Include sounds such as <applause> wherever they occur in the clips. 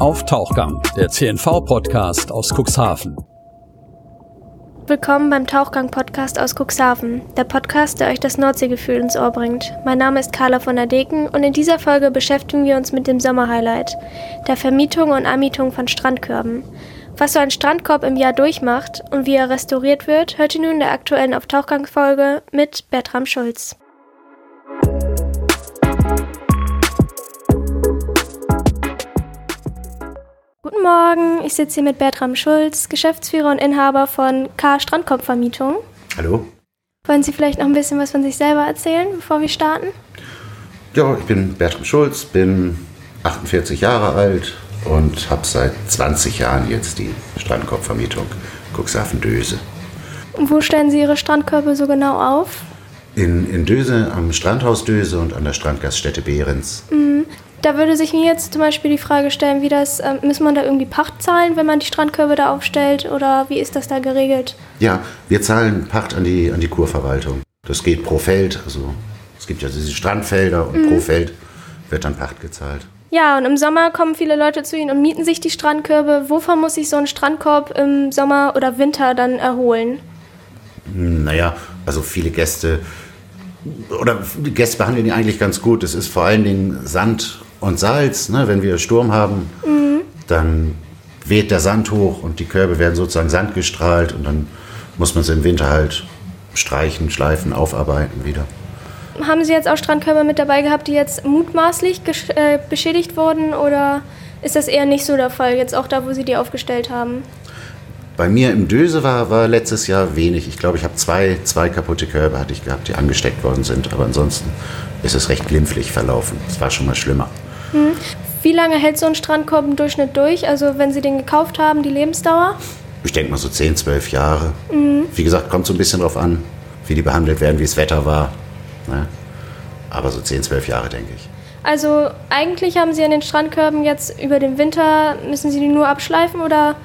auf Tauchgang, der CNV-Podcast aus Cuxhaven. Willkommen beim Tauchgang-Podcast aus Cuxhaven, der Podcast, der euch das Nordseegefühl ins Ohr bringt. Mein Name ist Carla von der Deken und in dieser Folge beschäftigen wir uns mit dem Sommerhighlight, der Vermietung und Anmietung von Strandkörben. Was so ein Strandkorb im Jahr durchmacht und wie er restauriert wird, hört ihr nun in der aktuellen Auf Tauchgang-Folge mit Bertram Schulz. Guten Morgen, ich sitze hier mit Bertram Schulz, Geschäftsführer und Inhaber von K Strandkorbvermietung. Hallo. Wollen Sie vielleicht noch ein bisschen was von sich selber erzählen, bevor wir starten? Ja, ich bin Bertram Schulz, bin 48 Jahre alt und habe seit 20 Jahren jetzt die Strandkorbvermietung Cuxhaven-Döse. Und wo stellen Sie Ihre Strandkörbe so genau auf? In, in Döse, am Strandhaus Döse und an der Strandgaststätte Behrens. Mhm. Da würde sich mir jetzt zum Beispiel die Frage stellen, wie das, äh, muss man da irgendwie Pacht zahlen, wenn man die Strandkörbe da aufstellt oder wie ist das da geregelt? Ja, wir zahlen Pacht an die, an die Kurverwaltung. Das geht pro Feld, also es gibt ja diese Strandfelder und mhm. pro Feld wird dann Pacht gezahlt. Ja, und im Sommer kommen viele Leute zu Ihnen und mieten sich die Strandkörbe. Wovon muss sich so ein Strandkorb im Sommer oder Winter dann erholen? Naja, also viele Gäste oder die Gäste behandeln die eigentlich ganz gut. Es ist vor allen Dingen Sand und Salz. Ne? Wenn wir Sturm haben, mhm. dann weht der Sand hoch und die Körbe werden sozusagen sandgestrahlt und dann muss man sie im Winter halt streichen, schleifen, aufarbeiten wieder. Haben Sie jetzt auch Strandkörbe mit dabei gehabt, die jetzt mutmaßlich äh, beschädigt wurden oder ist das eher nicht so der Fall, jetzt auch da, wo Sie die aufgestellt haben? Bei mir im Döse war, war letztes Jahr wenig. Ich glaube, ich habe zwei, zwei kaputte Körbe hatte ich gehabt, die angesteckt worden sind. Aber ansonsten ist es recht glimpflich verlaufen. Es war schon mal schlimmer. Hm. Wie lange hält so ein Strandkorb im Durchschnitt durch? Also wenn Sie den gekauft haben, die Lebensdauer? Ich denke mal so 10, 12 Jahre. Mhm. Wie gesagt, kommt so ein bisschen drauf an, wie die behandelt werden, wie das Wetter war. Ne? Aber so 10, 12 Jahre, denke ich. Also eigentlich haben Sie an den Strandkörben jetzt über den Winter, müssen Sie die nur abschleifen oder,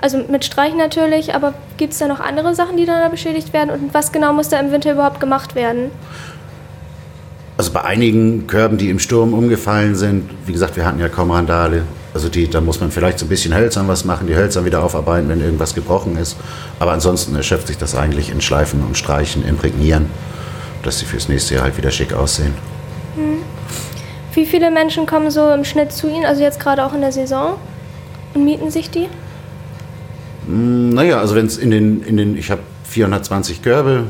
also mit Streichen natürlich, aber gibt es da noch andere Sachen, die da beschädigt werden und was genau muss da im Winter überhaupt gemacht werden? Also bei einigen Körben, die im Sturm umgefallen sind, wie gesagt, wir hatten ja kaum Randale. Also die, da muss man vielleicht so ein bisschen hölzern was machen, die Hölzer wieder aufarbeiten, wenn irgendwas gebrochen ist. Aber ansonsten erschöpft sich das eigentlich in Schleifen und Streichen, Imprägnieren, dass sie fürs nächste Jahr halt wieder schick aussehen. Hm. Wie viele Menschen kommen so im Schnitt zu Ihnen, also jetzt gerade auch in der Saison, und mieten sich die? Hm, naja, also wenn es in den, in den, ich habe 420 Körbe,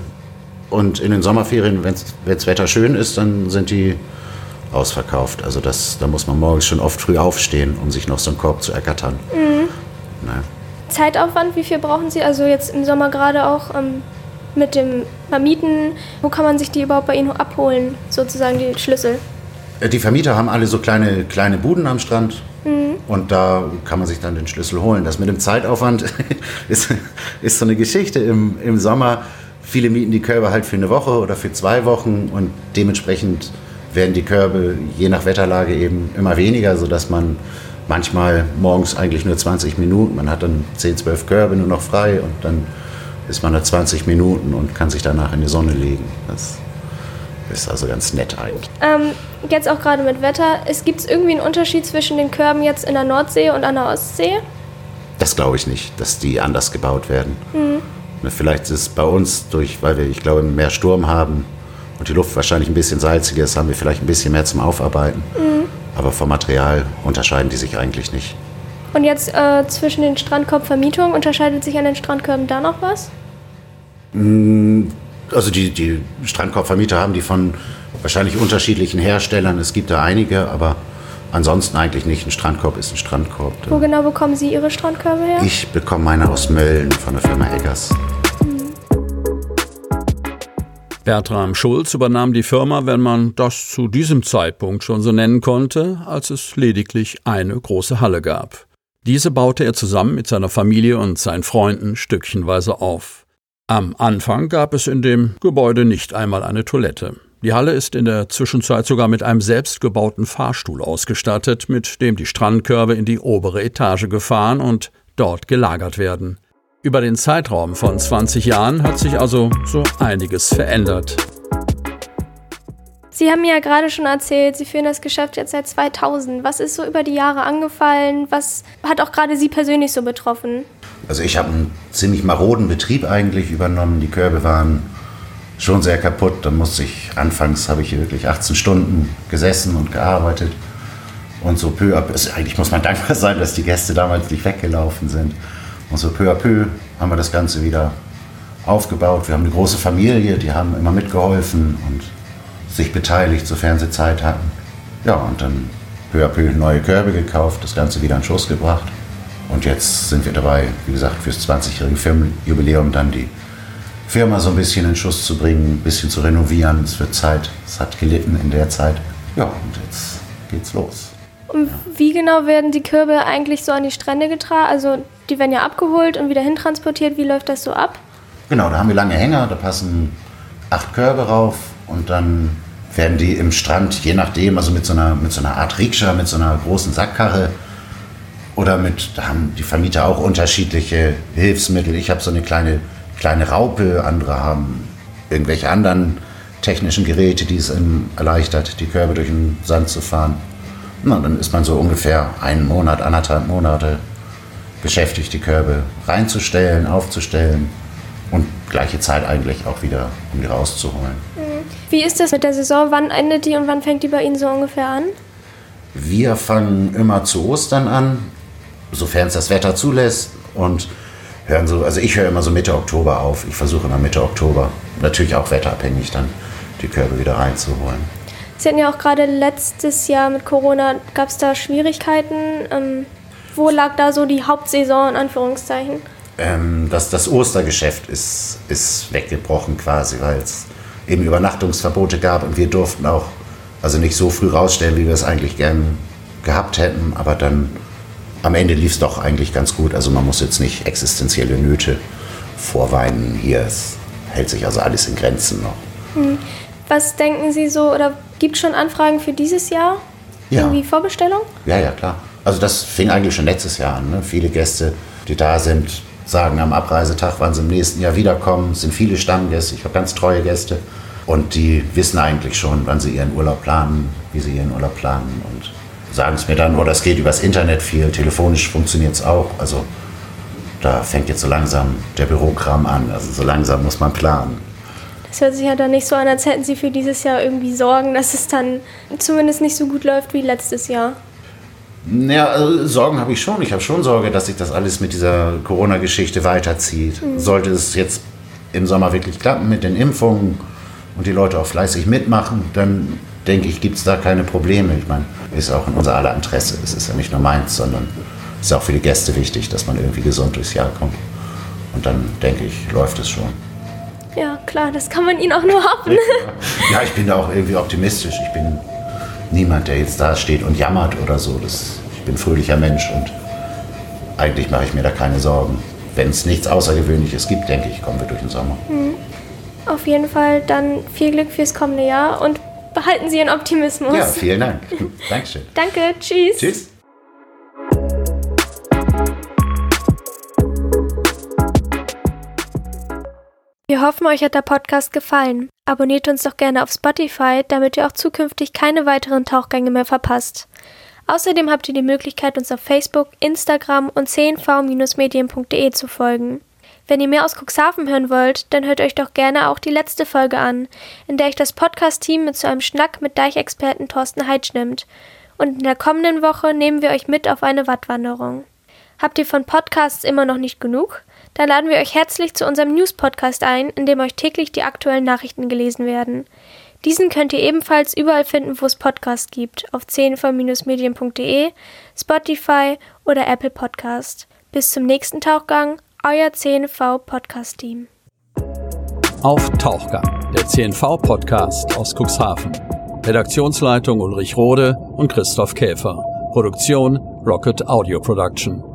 und in den Sommerferien, wenn das Wetter schön ist, dann sind die ausverkauft. Also das, da muss man morgens schon oft früh aufstehen, um sich noch so einen Korb zu ergattern. Mhm. Ne? Zeitaufwand, wie viel brauchen Sie? Also jetzt im Sommer gerade auch ähm, mit dem Vermieten. Wo kann man sich die überhaupt bei Ihnen abholen, sozusagen die Schlüssel? Äh, die Vermieter haben alle so kleine, kleine Buden am Strand. Mhm. Und da kann man sich dann den Schlüssel holen. Das mit dem Zeitaufwand <laughs> ist, ist so eine Geschichte. Im, im Sommer Viele mieten die Körbe halt für eine Woche oder für zwei Wochen und dementsprechend werden die Körbe je nach Wetterlage eben immer weniger, sodass man manchmal morgens eigentlich nur 20 Minuten, man hat dann 10, 12 Körbe nur noch frei und dann ist man da 20 Minuten und kann sich danach in die Sonne legen. Das ist also ganz nett eigentlich. Ähm, jetzt auch gerade mit Wetter, es gibt irgendwie einen Unterschied zwischen den Körben jetzt in der Nordsee und an der Ostsee? Das glaube ich nicht, dass die anders gebaut werden. Mhm. Ne, vielleicht ist es bei uns durch, weil wir, ich glaube, mehr Sturm haben und die Luft wahrscheinlich ein bisschen salziger ist, haben wir vielleicht ein bisschen mehr zum Aufarbeiten. Mhm. Aber vom Material unterscheiden die sich eigentlich nicht. Und jetzt äh, zwischen den Strandkorbvermietungen, unterscheidet sich an den Strandkörben da noch was? Mm, also die, die Strandkorbvermieter haben die von wahrscheinlich unterschiedlichen Herstellern. Es gibt da einige, aber Ansonsten eigentlich nicht. Ein Strandkorb ist ein Strandkorb. Wo genau bekommen Sie Ihre Strandkörbe her? Ich bekomme meine aus Mölln von der Firma Eggers. Bertram Schulz übernahm die Firma, wenn man das zu diesem Zeitpunkt schon so nennen konnte, als es lediglich eine große Halle gab. Diese baute er zusammen mit seiner Familie und seinen Freunden stückchenweise auf. Am Anfang gab es in dem Gebäude nicht einmal eine Toilette. Die Halle ist in der Zwischenzeit sogar mit einem selbstgebauten Fahrstuhl ausgestattet, mit dem die Strandkörbe in die obere Etage gefahren und dort gelagert werden. Über den Zeitraum von 20 Jahren hat sich also so einiges verändert. Sie haben mir ja gerade schon erzählt, Sie führen das Geschäft jetzt seit 2000. Was ist so über die Jahre angefallen? Was hat auch gerade Sie persönlich so betroffen? Also ich habe einen ziemlich maroden Betrieb eigentlich übernommen. Die Körbe waren schon sehr kaputt. Dann musste ich, anfangs habe ich hier wirklich 18 Stunden gesessen und gearbeitet. Und so peu à peu, also eigentlich muss man <laughs> dankbar sein, dass die Gäste damals nicht weggelaufen sind. Und so peu à peu haben wir das Ganze wieder aufgebaut. Wir haben eine große Familie, die haben immer mitgeholfen und sich beteiligt, sofern sie Zeit hatten. Ja, und dann peu à peu neue Körbe gekauft, das Ganze wieder in Schuss gebracht. Und jetzt sind wir dabei, wie gesagt, fürs 20-jährige Firmenjubiläum dann die Firma so ein bisschen in Schuss zu bringen, ein bisschen zu renovieren. Es wird Zeit, es hat gelitten in der Zeit. Ja, und jetzt geht's los. Und wie genau werden die Körbe eigentlich so an die Strände getragen? Also die werden ja abgeholt und wieder hintransportiert. Wie läuft das so ab? Genau, da haben wir lange Hänger, da passen acht Körbe rauf und dann werden die im Strand, je nachdem, also mit so einer, mit so einer Art Rikscha, mit so einer großen Sackkarre oder mit, da haben die Vermieter auch unterschiedliche Hilfsmittel. Ich habe so eine kleine, kleine Raupe, andere haben irgendwelche anderen technischen Geräte, die es ihnen erleichtert, die Körbe durch den Sand zu fahren. Na, dann ist man so ungefähr einen Monat, anderthalb Monate beschäftigt, die Körbe reinzustellen, aufzustellen und gleiche Zeit eigentlich auch wieder, um die rauszuholen. Wie ist das mit der Saison? Wann endet die und wann fängt die bei Ihnen so ungefähr an? Wir fangen immer zu Ostern an, sofern es das Wetter zulässt und hören so, also ich höre immer so Mitte Oktober auf. Ich versuche immer Mitte Oktober, natürlich auch wetterabhängig dann, die Körbe wieder reinzuholen. Sie hatten ja auch gerade letztes Jahr mit Corona, gab es da Schwierigkeiten? Ähm, wo lag da so die Hauptsaison in Anführungszeichen? Ähm, das, das Ostergeschäft ist, ist weggebrochen quasi, weil es eben Übernachtungsverbote gab und wir durften auch also nicht so früh rausstellen, wie wir es eigentlich gern gehabt hätten, aber dann am Ende lief es doch eigentlich ganz gut. Also man muss jetzt nicht existenzielle Nöte vorweinen. Hier es hält sich also alles in Grenzen noch. Hm. Was denken Sie so, oder gibt es schon Anfragen für dieses Jahr? Ja. Irgendwie Vorbestellung? Ja, ja, klar. Also das fing eigentlich schon letztes Jahr an. Ne? Viele Gäste, die da sind, sagen am Abreisetag, wann sie im nächsten Jahr wiederkommen. Es sind viele Stammgäste, ich habe ganz treue Gäste. Und die wissen eigentlich schon, wann sie ihren Urlaub planen, wie sie ihren Urlaub planen und sagen es mir dann, oder es geht übers Internet viel, telefonisch funktioniert es auch. Also da fängt jetzt so langsam der Bürokram an. Also so langsam muss man planen. Das hört sich ja dann nicht so an, als hätten Sie für dieses Jahr irgendwie Sorgen, dass es dann zumindest nicht so gut läuft wie letztes Jahr. Ja, also Sorgen habe ich schon. Ich habe schon Sorge, dass sich das alles mit dieser Corona-Geschichte weiterzieht. Mhm. Sollte es jetzt im Sommer wirklich klappen mit den Impfungen und die Leute auch fleißig mitmachen, dann denke ich, gibt es da keine Probleme. Ich meine, ist auch in unser aller Interesse. Es ist ja nicht nur meins, sondern es ist auch für die Gäste wichtig, dass man irgendwie gesund durchs Jahr kommt. Und dann denke ich, läuft es schon. Ja, klar, das kann man Ihnen auch nur hoffen. Ja, ich bin da auch irgendwie optimistisch. Ich bin niemand, der jetzt da steht und jammert oder so. Das, ich bin ein fröhlicher Mensch und eigentlich mache ich mir da keine Sorgen. Wenn es nichts Außergewöhnliches gibt, denke ich, kommen wir durch den Sommer. Mhm. Auf jeden Fall dann viel Glück fürs kommende Jahr und behalten Sie Ihren Optimismus. Ja, vielen Dank. <laughs> Dankeschön. Danke, tschüss. Tschüss. Wir hoffen, euch hat der Podcast gefallen. Abonniert uns doch gerne auf Spotify, damit ihr auch zukünftig keine weiteren Tauchgänge mehr verpasst. Außerdem habt ihr die Möglichkeit, uns auf Facebook, Instagram und cnv-medien.de zu folgen. Wenn ihr mehr aus Cuxhaven hören wollt, dann hört euch doch gerne auch die letzte Folge an, in der ich das Podcast-Team mit zu einem Schnack mit Deichexperten Thorsten Heitsch nimmt. Und in der kommenden Woche nehmen wir euch mit auf eine Wattwanderung. Habt ihr von Podcasts immer noch nicht genug? Dann laden wir euch herzlich zu unserem News-Podcast ein, in dem euch täglich die aktuellen Nachrichten gelesen werden. Diesen könnt ihr ebenfalls überall finden, wo es Podcasts gibt, auf 10 Spotify oder Apple Podcast. Bis zum nächsten Tauchgang, euer CNV Podcast Team. Auf Tauchgang, der CNV Podcast aus Cuxhaven. Redaktionsleitung Ulrich Rode und Christoph Käfer. Produktion Rocket Audio Production.